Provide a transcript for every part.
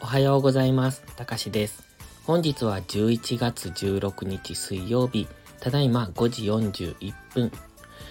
おはようございます。たかしです。本日は11月16日水曜日、ただいま5時41分。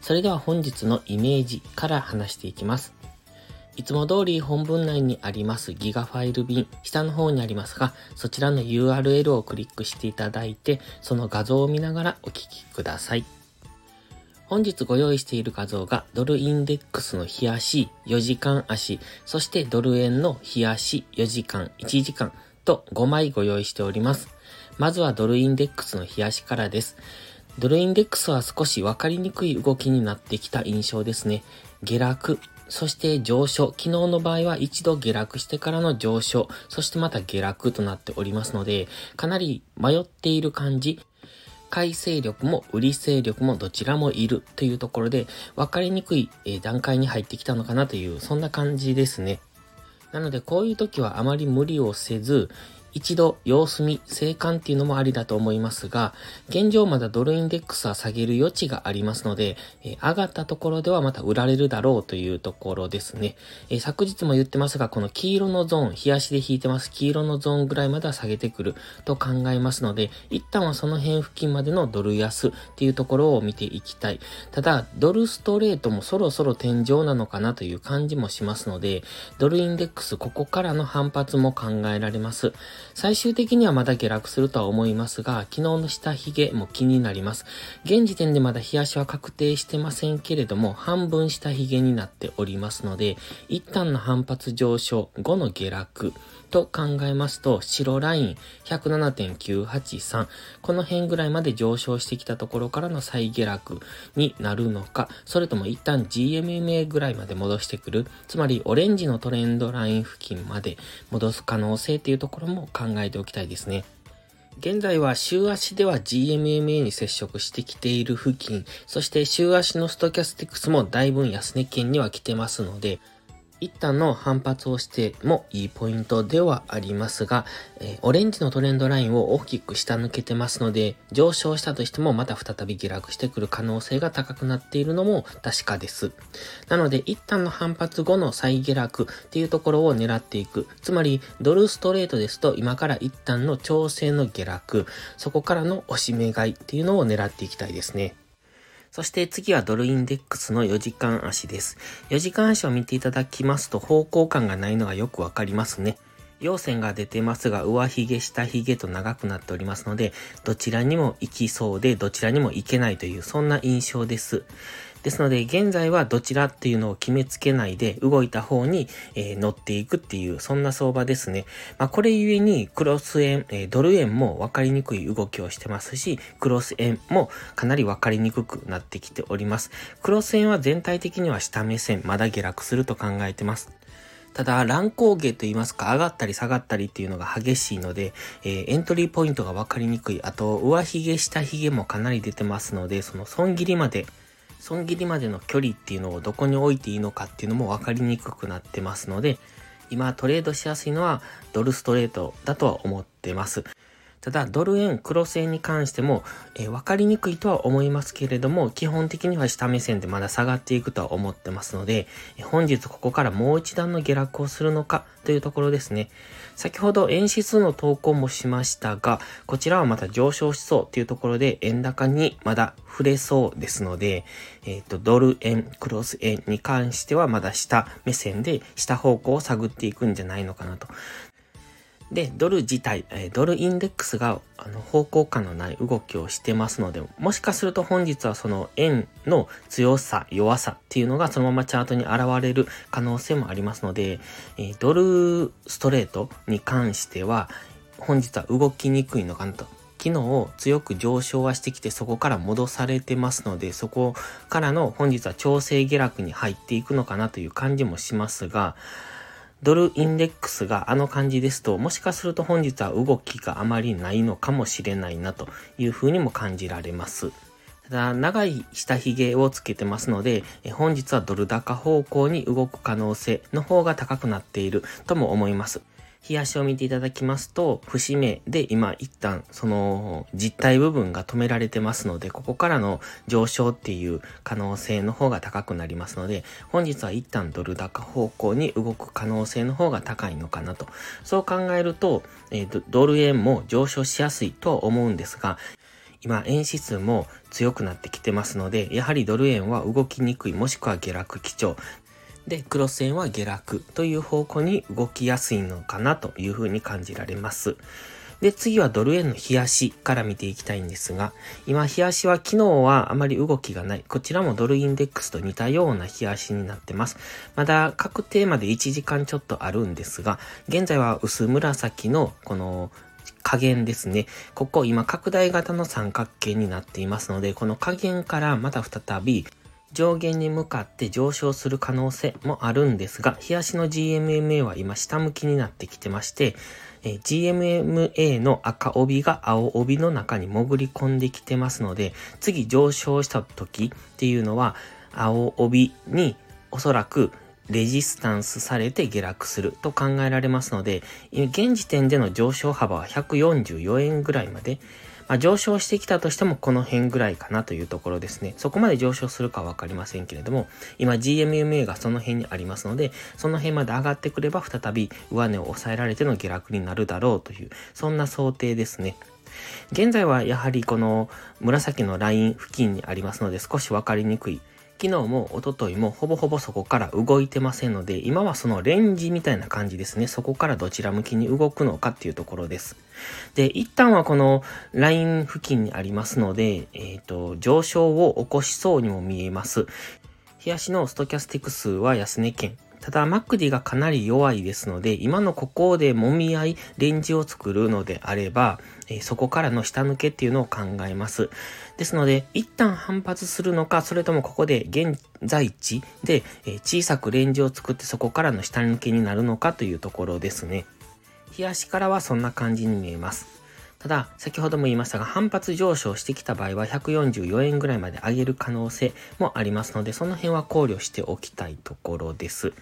それでは本日のイメージから話していきます。いつも通り本文内にありますギガファイル便、下の方にありますが、そちらの URL をクリックしていただいて、その画像を見ながらお聞きください。本日ご用意している画像がドルインデックスの日足、4時間足、そしてドル円の日足、4時間、1時間と5枚ご用意しております。まずはドルインデックスの日足からです。ドルインデックスは少しわかりにくい動きになってきた印象ですね。下落、そして上昇。昨日の場合は一度下落してからの上昇。そしてまた下落となっておりますので、かなり迷っている感じ。買い勢力も売り勢力もどちらもいるというところで、分かりにくい段階に入ってきたのかなという、そんな感じですね。なので、こういう時はあまり無理をせず、一度様子見、生還っていうのもありだと思いますが、現状まだドルインデックスは下げる余地がありますので、えー、上がったところではまた売られるだろうというところですね。えー、昨日も言ってますが、この黄色のゾーン、日足で引いてます黄色のゾーンぐらいまでは下げてくると考えますので、一旦はその辺付近までのドル安っていうところを見ていきたい。ただ、ドルストレートもそろそろ天井なのかなという感じもしますので、ドルインデックスここからの反発も考えられます。最終的にはまだ下落するとは思いますが、昨日の下髭も気になります。現時点でまだ日足は確定してませんけれども、半分下髭になっておりますので、一旦の反発上昇後の下落と考えますと、白ライン107.983、この辺ぐらいまで上昇してきたところからの再下落になるのか、それとも一旦 GMMA ぐらいまで戻してくる、つまりオレンジのトレンドライン付近まで戻す可能性っていうところも考えておきたいですね。現在は週足では GMMA に接触してきている付近、そして週足のストキャスティクスもだいぶ安値圏には来てますので、一旦の反発をしてもいいポイントではありますが、え、オレンジのトレンドラインを大きく下抜けてますので、上昇したとしてもまた再び下落してくる可能性が高くなっているのも確かです。なので、一旦の反発後の再下落っていうところを狙っていく。つまり、ドルストレートですと、今から一旦の調整の下落、そこからの押し目買いっていうのを狙っていきたいですね。そして次はドルインデックスの4時間足です。4時間足を見ていただきますと方向感がないのがよくわかりますね。陽線が出てますが、上髭、下髭と長くなっておりますので、どちらにも行きそうで、どちらにも行けないという、そんな印象です。ですので、現在はどちらっていうのを決めつけないで、動いた方に、えー、乗っていくっていう、そんな相場ですね。まあ、これゆえに、クロス円、えー、ドル円も分かりにくい動きをしてますし、クロス円もかなり分かりにくくなってきております。クロス円は全体的には下目線、まだ下落すると考えてます。ただ、乱高下と言いますか、上がったり下がったりっていうのが激しいので、えー、エントリーポイントが分かりにくい。あと、上髭、下髭もかなり出てますので、その損切りまで損切りまでの距離っていうのをどこに置いていいのかっていうのも分かりにくくなってますので、今トレードしやすいのはドルストレートだとは思ってます。ただ、ドル円、クロス円に関しても、えー、分かりにくいとは思いますけれども、基本的には下目線でまだ下がっていくとは思ってますので、えー、本日ここからもう一段の下落をするのかというところですね。先ほど円指数の投稿もしましたが、こちらはまた上昇しそうというところで、円高にまだ触れそうですので、えっ、ー、と、ドル円、クロス円に関してはまだ下目線で下方向を探っていくんじゃないのかなと。で、ドル自体、えドルインデックスがあの方向感のない動きをしてますので、もしかすると本日はその円の強さ、弱さっていうのがそのままチャートに現れる可能性もありますので、えドルストレートに関しては、本日は動きにくいのかなと。昨日強く上昇はしてきてそこから戻されてますので、そこからの本日は調整下落に入っていくのかなという感じもしますが、ドルインデックスがあの感じですと、もしかすると本日は動きがあまりないのかもしれないなというふうにも感じられます。ただ、長い下髭をつけてますので、本日はドル高方向に動く可能性の方が高くなっているとも思います。冷やしを見ていただきますと、節目で今一旦その実体部分が止められてますので、ここからの上昇っていう可能性の方が高くなりますので、本日は一旦ドル高方向に動く可能性の方が高いのかなと。そう考えると、えー、ドル円も上昇しやすいとは思うんですが、今、円指数も強くなってきてますので、やはりドル円は動きにくい、もしくは下落基調。で、クロス円は下落という方向に動きやすいのかなというふうに感じられます。で、次はドル円の冷やしから見ていきたいんですが、今、冷やしは昨日はあまり動きがない。こちらもドルインデックスと似たような冷やしになってます。まだ確定まで1時間ちょっとあるんですが、現在は薄紫のこの加減ですね。ここ今拡大型の三角形になっていますので、この加減からまた再び上限に向かって上昇する可能性もあるんですが、冷やしの GMMA は今下向きになってきてまして、GMMA の赤帯が青帯の中に潜り込んできてますので、次上昇した時っていうのは、青帯におそらくレジスタンスされて下落すると考えられますので、現時点での上昇幅は144円ぐらいまで、あ、上昇してきたとしてもこの辺ぐらいかなというところですね。そこまで上昇するかわかりませんけれども、今 GMMA がその辺にありますので、その辺まで上がってくれば再び上値を抑えられての下落になるだろうという、そんな想定ですね。現在はやはりこの紫のライン付近にありますので少しわかりにくい昨日も一昨日もほぼほぼそこから動いてませんので、今はそのレンジみたいな感じですね。そこからどちら向きに動くのかっていうところです。で、一旦はこのライン付近にありますので、えっ、ー、と、上昇を起こしそうにも見えます。日足のストキャスティック数は安値圏。ただ、マックディがかなり弱いですので、今のここで揉み合い、レンジを作るのであれば、え、そこからの下抜けっていうのを考えます。ですので、一旦反発するのか、それともここで現在地で、え、小さくレンジを作ってそこからの下抜けになるのかというところですね。冷やしからはそんな感じに見えます。ただ、先ほども言いましたが、反発上昇してきた場合は144円ぐらいまで上げる可能性もありますので、その辺は考慮しておきたいところです。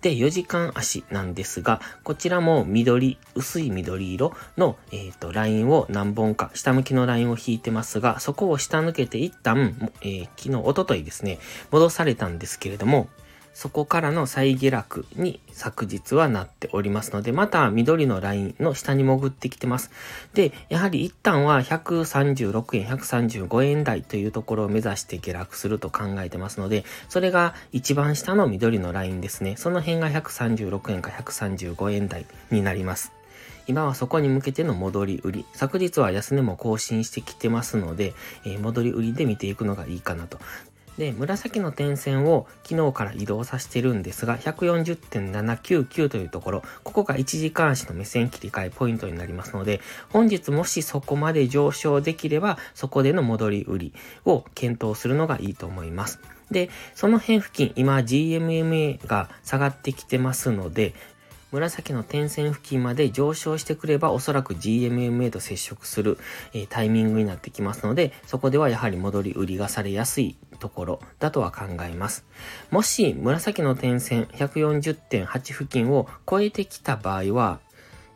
で、4時間足なんですが、こちらも緑、薄い緑色の、えっ、ー、と、ラインを何本か、下向きのラインを引いてますが、そこを下抜けて一旦、えー、昨日、おとといですね、戻されたんですけれども、そこからの再下落に昨日はなっておりますので、また緑のラインの下に潜ってきてます。で、やはり一旦は136円、135円台というところを目指して下落すると考えてますので、それが一番下の緑のラインですね。その辺が136円か135円台になります。今はそこに向けての戻り売り。昨日は安値も更新してきてますので、えー、戻り売りで見ていくのがいいかなと。で、紫の点線を昨日から移動させてるんですが、140.799というところ、ここが1時間足の目線切り替えポイントになりますので、本日もしそこまで上昇できれば、そこでの戻り売りを検討するのがいいと思います。で、その辺付近、今 GMMA が下がってきてますので、紫の点線付近まで上昇してくればおそらく GMMA と接触する、えー、タイミングになってきますので、そこではやはり戻り売りがされやすいところだとは考えます。もし紫の点線140.8付近を超えてきた場合は、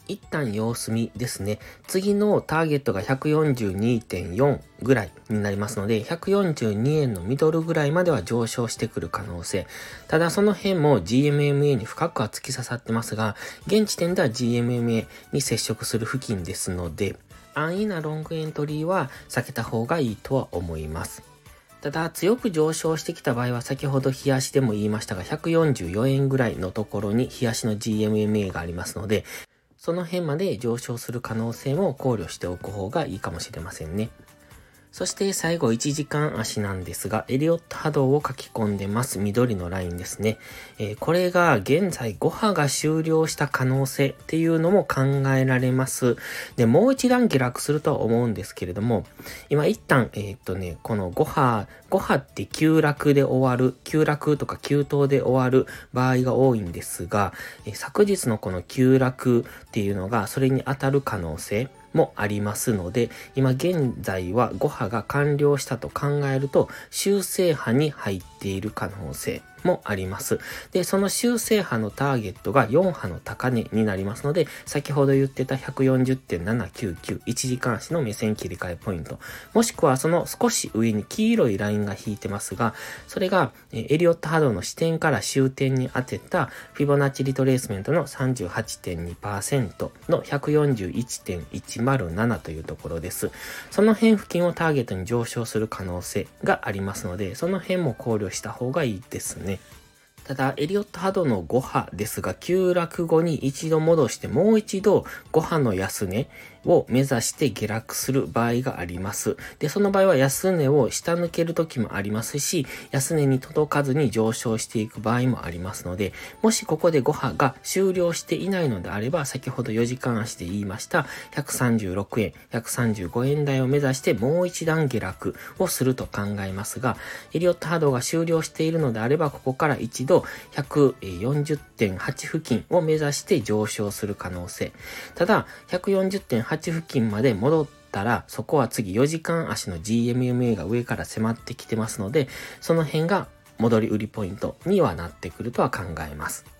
一旦様子見ですね。次のターゲットが142.4ぐらいになりますので、142円のミドルぐらいまでは上昇してくる可能性。ただその辺も GMMA に深くは突き刺さってますが、現時点では GMMA に接触する付近ですので、安易なロングエントリーは避けた方がいいとは思います。ただ、強く上昇してきた場合は、先ほど冷やしでも言いましたが、144円ぐらいのところに冷やしの GMMA がありますので、その辺まで上昇する可能性も考慮しておく方がいいかもしれませんね。そして最後1時間足なんですが、エリオット波動を書き込んでます。緑のラインですね。えー、これが現在5波が終了した可能性っていうのも考えられます。で、もう一段下落するとは思うんですけれども、今一旦、えー、っとね、この5波、5波って急落で終わる、急落とか急騰で終わる場合が多いんですが、えー、昨日のこの急落っていうのがそれに当たる可能性、もありますので、今現在は5波が完了したと考えると、修正波に入っている可能性。もあります。で、その修正波のターゲットが4波の高値になりますので、先ほど言ってた140.799、1時間足の目線切り替えポイント、もしくはその少し上に黄色いラインが引いてますが、それがエリオット波動の視点から終点に当てたフィボナッチリトレースメントの38.2%の141.107というところです。その辺付近をターゲットに上昇する可能性がありますので、その辺も考慮した方がいいですね。ね。ただ、エリオット波動の5波ですが、急落後に一度戻してもう一度5波の安値を目指して下落する場合があります。で、その場合は安値を下抜ける時もありますし、安値に届かずに上昇していく場合もありますので、もしここで5波が終了していないのであれば、先ほど4時間足で言いました136円、135円台を目指してもう一段下落をすると考えますが、エリオット波動が終了しているのであれば、ここから一度140.8付近を目指して上昇する可能性。ただ、140.8付近まで戻ったら、そこは次4時間足の GMMA が上から迫ってきてますので、その辺が戻り売りポイントにはなってくるとは考えます。